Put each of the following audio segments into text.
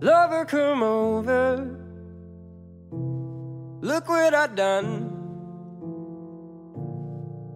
Lover, come over. Look what I've done.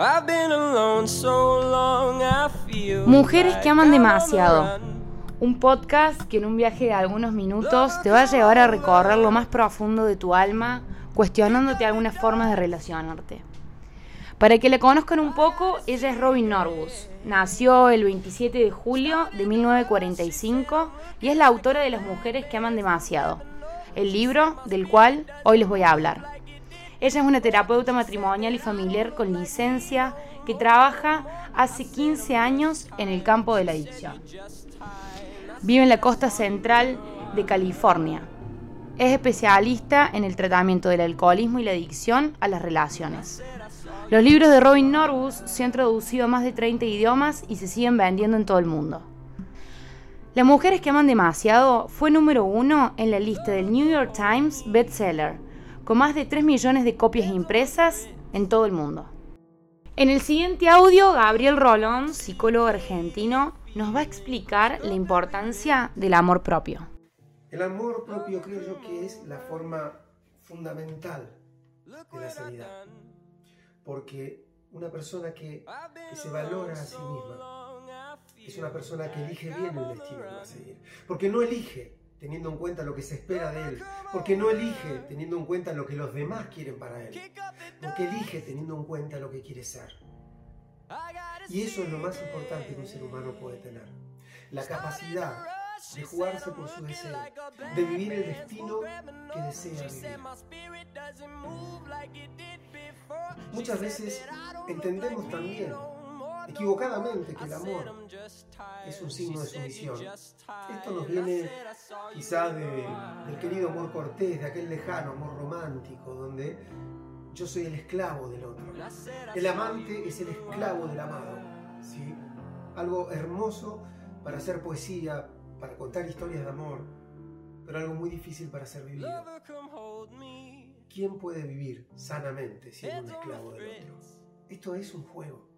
I've been alone so long, I feel Mujeres que aman demasiado. Un podcast que en un viaje de algunos minutos te va a llevar a recorrer lo más profundo de tu alma, cuestionándote algunas formas de relacionarte. Para que la conozcan un poco, ella es Robin Norwus. Nació el 27 de julio de 1945 y es la autora de Las mujeres que aman demasiado, el libro del cual hoy les voy a hablar. Ella es una terapeuta matrimonial y familiar con licencia que trabaja hace 15 años en el campo de la adicción. Vive en la costa central de California. Es especialista en el tratamiento del alcoholismo y la adicción a las relaciones. Los libros de Robin Norwus se han traducido a más de 30 idiomas y se siguen vendiendo en todo el mundo. Las mujeres que aman demasiado fue número uno en la lista del New York Times bestseller, con más de 3 millones de copias impresas en todo el mundo. En el siguiente audio, Gabriel Rolón, psicólogo argentino, nos va a explicar la importancia del amor propio. El amor propio creo yo que es la forma fundamental de la sanidad. Porque una persona que, se valora a sí misma es una persona que elige bien el destino que va a seguir. Porque no elige teniendo en cuenta lo que se espera de él. Porque no elige teniendo en cuenta lo que los demás quieren para él. Porque elige teniendo en cuenta lo que quiere ser. Y eso es lo más importante que un ser humano puede tener. La capacidad de jugarse por su deseo, de vivir el destino que desea vivir. Muchas veces entendemos también, equivocadamente, que el amor es un signo de sumisión. Esto nos viene quizá de- del querido amor cortés, de aquel lejano amor romántico, donde yo soy el esclavo del otro. El amante es el esclavo del amado. ¿sí? Algo hermoso para hacer poesía, para contar historias de amor, pero algo muy difícil para ser vivido. ¿Quién puede vivir sanamente siendo un esclavo del otro? Esto es un juego.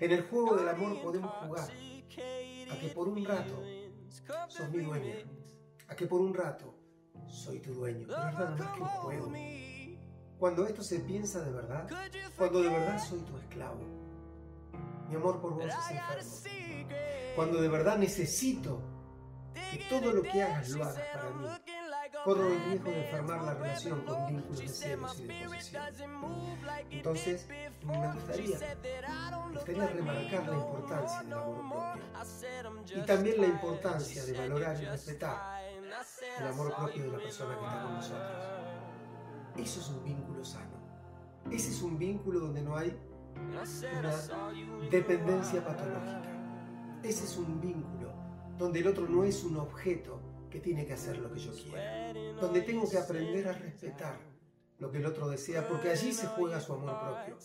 En el juego del amor podemos jugar a que por un rato sos mi dueña, a que por un rato soy tu dueño, pero es nada más que un juego. Cuando esto se piensa de verdad, cuando de verdad soy tu esclavo, mi amor por vos es enfermo. Cuando de verdad necesito que todo lo que hagas lo hagas para mí, corro el riesgo de enfermar la relación con vínculos de celos y de posesión. Entonces, me gustaría, me gustaría remarcar la importancia del amor propio y también la importancia de valorar y respetar el amor propio de la persona que está con nosotros. Eso es un vínculo sano. Ese es un vínculo donde no hay una dependencia patológica. Ese es un vínculo donde el otro no es un objeto tiene que hacer lo que yo quiero. Donde tengo que aprender a respetar lo que el otro desea porque allí se juega su amor propio.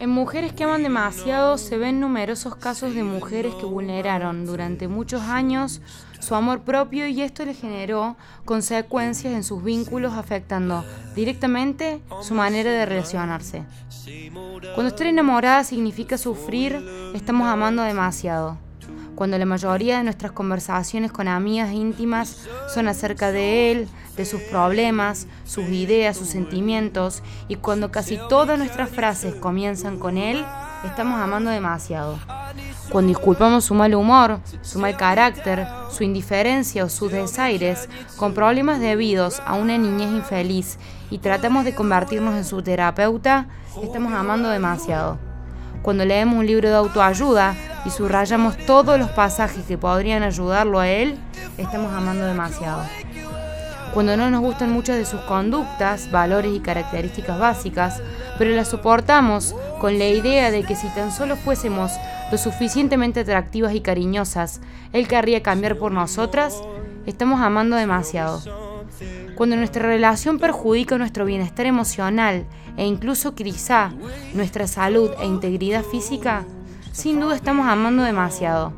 En Mujeres que aman demasiado se ven numerosos casos de mujeres que vulneraron durante muchos años su amor propio y esto le generó consecuencias en sus vínculos afectando directamente su manera de relacionarse. Cuando estar enamorada significa sufrir, estamos amando demasiado. Cuando la mayoría de nuestras conversaciones con amigas íntimas son acerca de él, de sus problemas, sus ideas, sus sentimientos, y cuando casi todas nuestras frases comienzan con él, estamos amando demasiado. Cuando disculpamos su mal humor, su mal carácter, su indiferencia o sus desaires con problemas debidos a una niñez infeliz y tratamos de convertirnos en su terapeuta, estamos amando demasiado. Cuando leemos un libro de autoayuda y subrayamos todos los pasajes que podrían ayudarlo a él, estamos amando demasiado. Cuando no nos gustan muchas de sus conductas, valores y características básicas, pero las soportamos con la idea de que si tan solo fuésemos lo suficientemente atractivas y cariñosas, él querría cambiar por nosotras, estamos amando demasiado. Cuando nuestra relación perjudica nuestro bienestar emocional e incluso quizá nuestra salud e integridad física, sin duda estamos amando demasiado.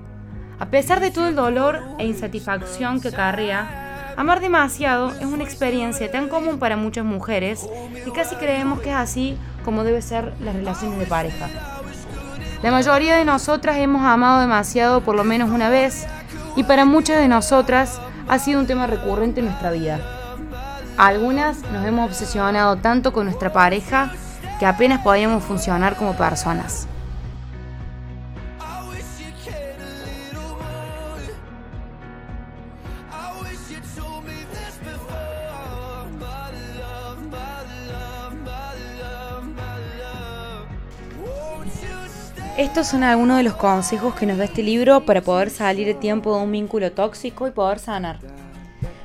A pesar de todo el dolor e insatisfacción que acarrea, amar demasiado es una experiencia tan común para muchas mujeres que casi creemos que es así como debe ser las relaciones de pareja. La mayoría de nosotras hemos amado demasiado por lo menos una vez y para muchas de nosotras ha sido un tema recurrente en nuestra vida. Algunas nos hemos obsesionado tanto con nuestra pareja que apenas podíamos funcionar como personas. Estos son algunos de los consejos que nos da este libro para poder salir a tiempo de un vínculo tóxico y poder sanar.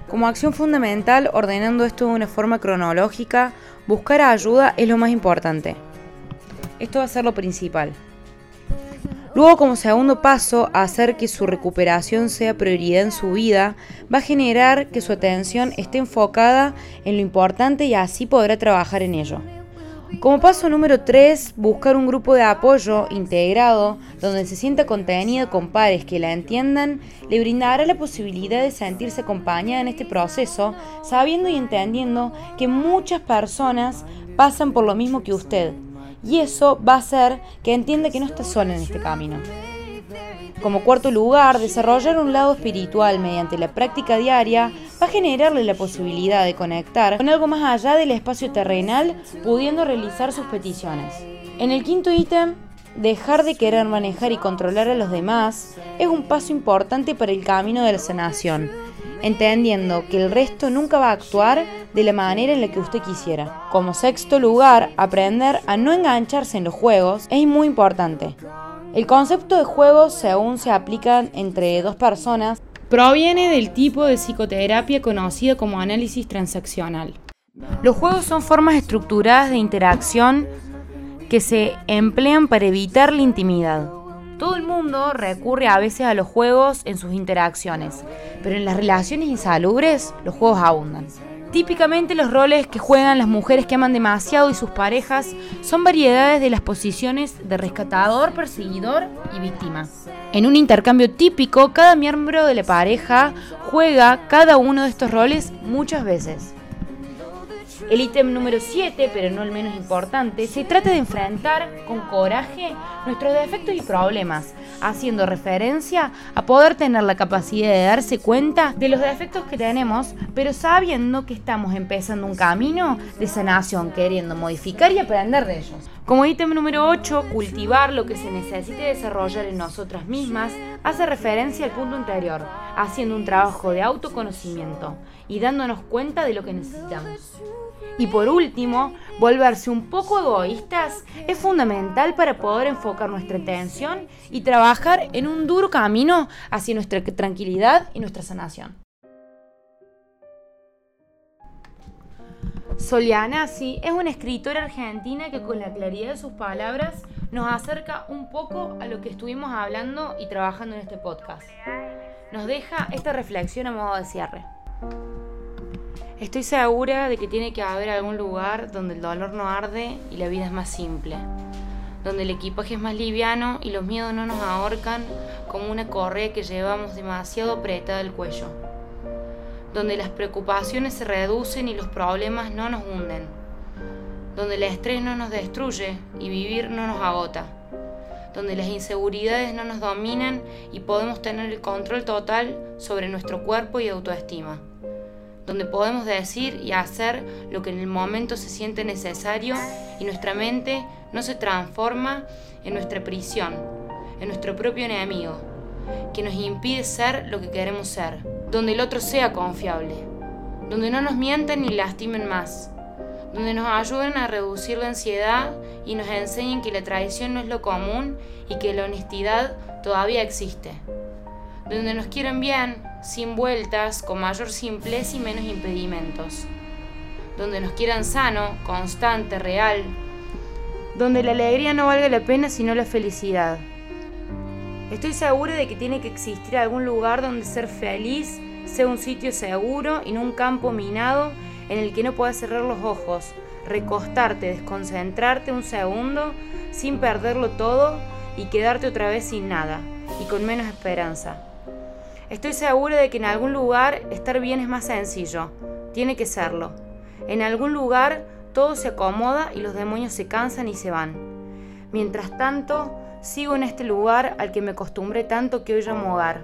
Como acción fundamental, ordenando esto de una forma cronológica, buscar ayuda es lo más importante. Esto va a ser lo principal. Luego, como segundo paso, hacer que su recuperación sea prioridad en su vida, va a generar que su atención esté enfocada en lo importante y así podrá trabajar en ello. Como paso número 3, buscar un grupo de apoyo integrado donde se sienta contenida con pares que la entiendan, le brindará la posibilidad de sentirse acompañada en este proceso, sabiendo y entendiendo que muchas personas pasan por lo mismo que usted. Y eso va a hacer que entienda que no está sola en este camino. Como cuarto lugar, desarrollar un lado espiritual mediante la práctica diaria va a generarle la posibilidad de conectar con algo más allá del espacio terrenal, pudiendo realizar sus peticiones. En el quinto ítem, dejar de querer manejar y controlar a los demás es un paso importante para el camino de la sanación, entendiendo que el resto nunca va a actuar de la manera en la que usted quisiera. Como sexto lugar, aprender a no engancharse en los juegos es muy importante. El concepto de juego, según se aplican entre dos personas, proviene del tipo de psicoterapia conocido como análisis transaccional. Los juegos son formas estructuradas de interacción que se emplean para evitar la intimidad. Todo el mundo recurre a veces a los juegos en sus interacciones, pero en las relaciones insalubres los juegos abundan. Típicamente los roles que juegan las mujeres que aman demasiado y sus parejas son variedades de las posiciones de rescatador, perseguidor y víctima. En un intercambio típico, cada miembro de la pareja juega cada uno de estos roles muchas veces. El ítem número 7, pero no el menos importante, se trata de enfrentar con coraje nuestros defectos y problemas, haciendo referencia a poder tener la capacidad de darse cuenta de los defectos que tenemos, pero sabiendo que estamos empezando un camino de sanación, queriendo modificar y aprender de ellos. Como ítem número 8, cultivar lo que se necesite desarrollar en nosotras mismas hace referencia al punto anterior, haciendo un trabajo de autoconocimiento y dándonos cuenta de lo que necesitamos. Y por último, volverse un poco egoístas es fundamental para poder enfocar nuestra atención y trabajar en un duro camino hacia nuestra tranquilidad y nuestra sanación. Soliana, sí, es una escritora argentina que con la claridad de sus palabras nos acerca un poco a lo que estuvimos hablando y trabajando en este podcast. Nos deja esta reflexión a modo de cierre. Estoy segura de que tiene que haber algún lugar donde el dolor no arde y la vida es más simple, donde el equipaje es más liviano y los miedos no nos ahorcan como una correa que llevamos demasiado apretada al cuello, donde las preocupaciones se reducen y los problemas no nos hunden, donde el estrés no nos destruye y vivir no nos agota, donde las inseguridades no nos dominan y podemos tener el control total sobre nuestro cuerpo y autoestima donde podemos decir y hacer lo que en el momento se siente necesario y nuestra mente no se transforma en nuestra prisión, en nuestro propio enemigo, que nos impide ser lo que queremos ser, donde el otro sea confiable, donde no nos mienten ni lastimen más, donde nos ayuden a reducir la ansiedad y nos enseñen que la traición no es lo común y que la honestidad todavía existe, donde nos quieren bien, sin vueltas, con mayor simpleza y menos impedimentos. Donde nos quieran sano, constante, real. Donde la alegría no valga la pena sino la felicidad. Estoy segura de que tiene que existir algún lugar donde ser feliz sea un sitio seguro y no un campo minado en el que no puedas cerrar los ojos, recostarte, desconcentrarte un segundo sin perderlo todo y quedarte otra vez sin nada y con menos esperanza. Estoy segura de que en algún lugar estar bien es más sencillo. Tiene que serlo. En algún lugar todo se acomoda y los demonios se cansan y se van. Mientras tanto, Sigo en este lugar al que me acostumbré tanto que hoy llamo hogar.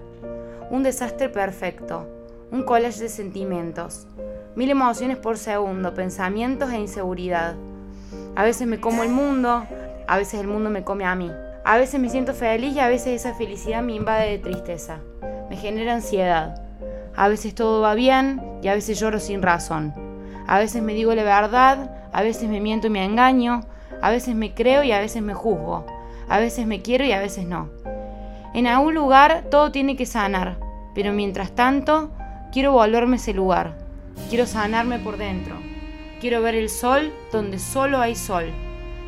Un desastre perfecto, un collage de sentimientos, mil emociones por segundo, pensamientos e inseguridad. A veces me como el mundo, a veces el mundo me come a mí. A veces me siento feliz y a veces esa felicidad me invade de tristeza. Me genera ansiedad. A veces todo va bien y a veces lloro sin razón. A veces me digo la verdad, a veces me miento y me engaño, a veces me creo y a veces me juzgo. A veces me quiero y a veces no. En algún lugar todo tiene que sanar, pero mientras tanto quiero volverme ese lugar. Quiero sanarme por dentro. Quiero ver el sol donde solo hay sol.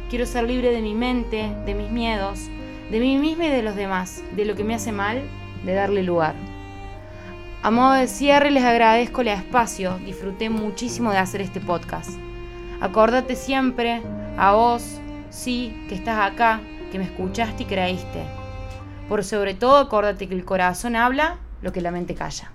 Quiero ser libre de mi mente, de mis miedos, de mí misma y de los demás, de lo que me hace mal, de darle lugar. A modo de cierre les agradezco el espacio, disfruté muchísimo de hacer este podcast. Acordate siempre, a vos, sí, que estás acá, que me escuchaste y creíste. Por sobre todo, acordate que el corazón habla lo que la mente calla.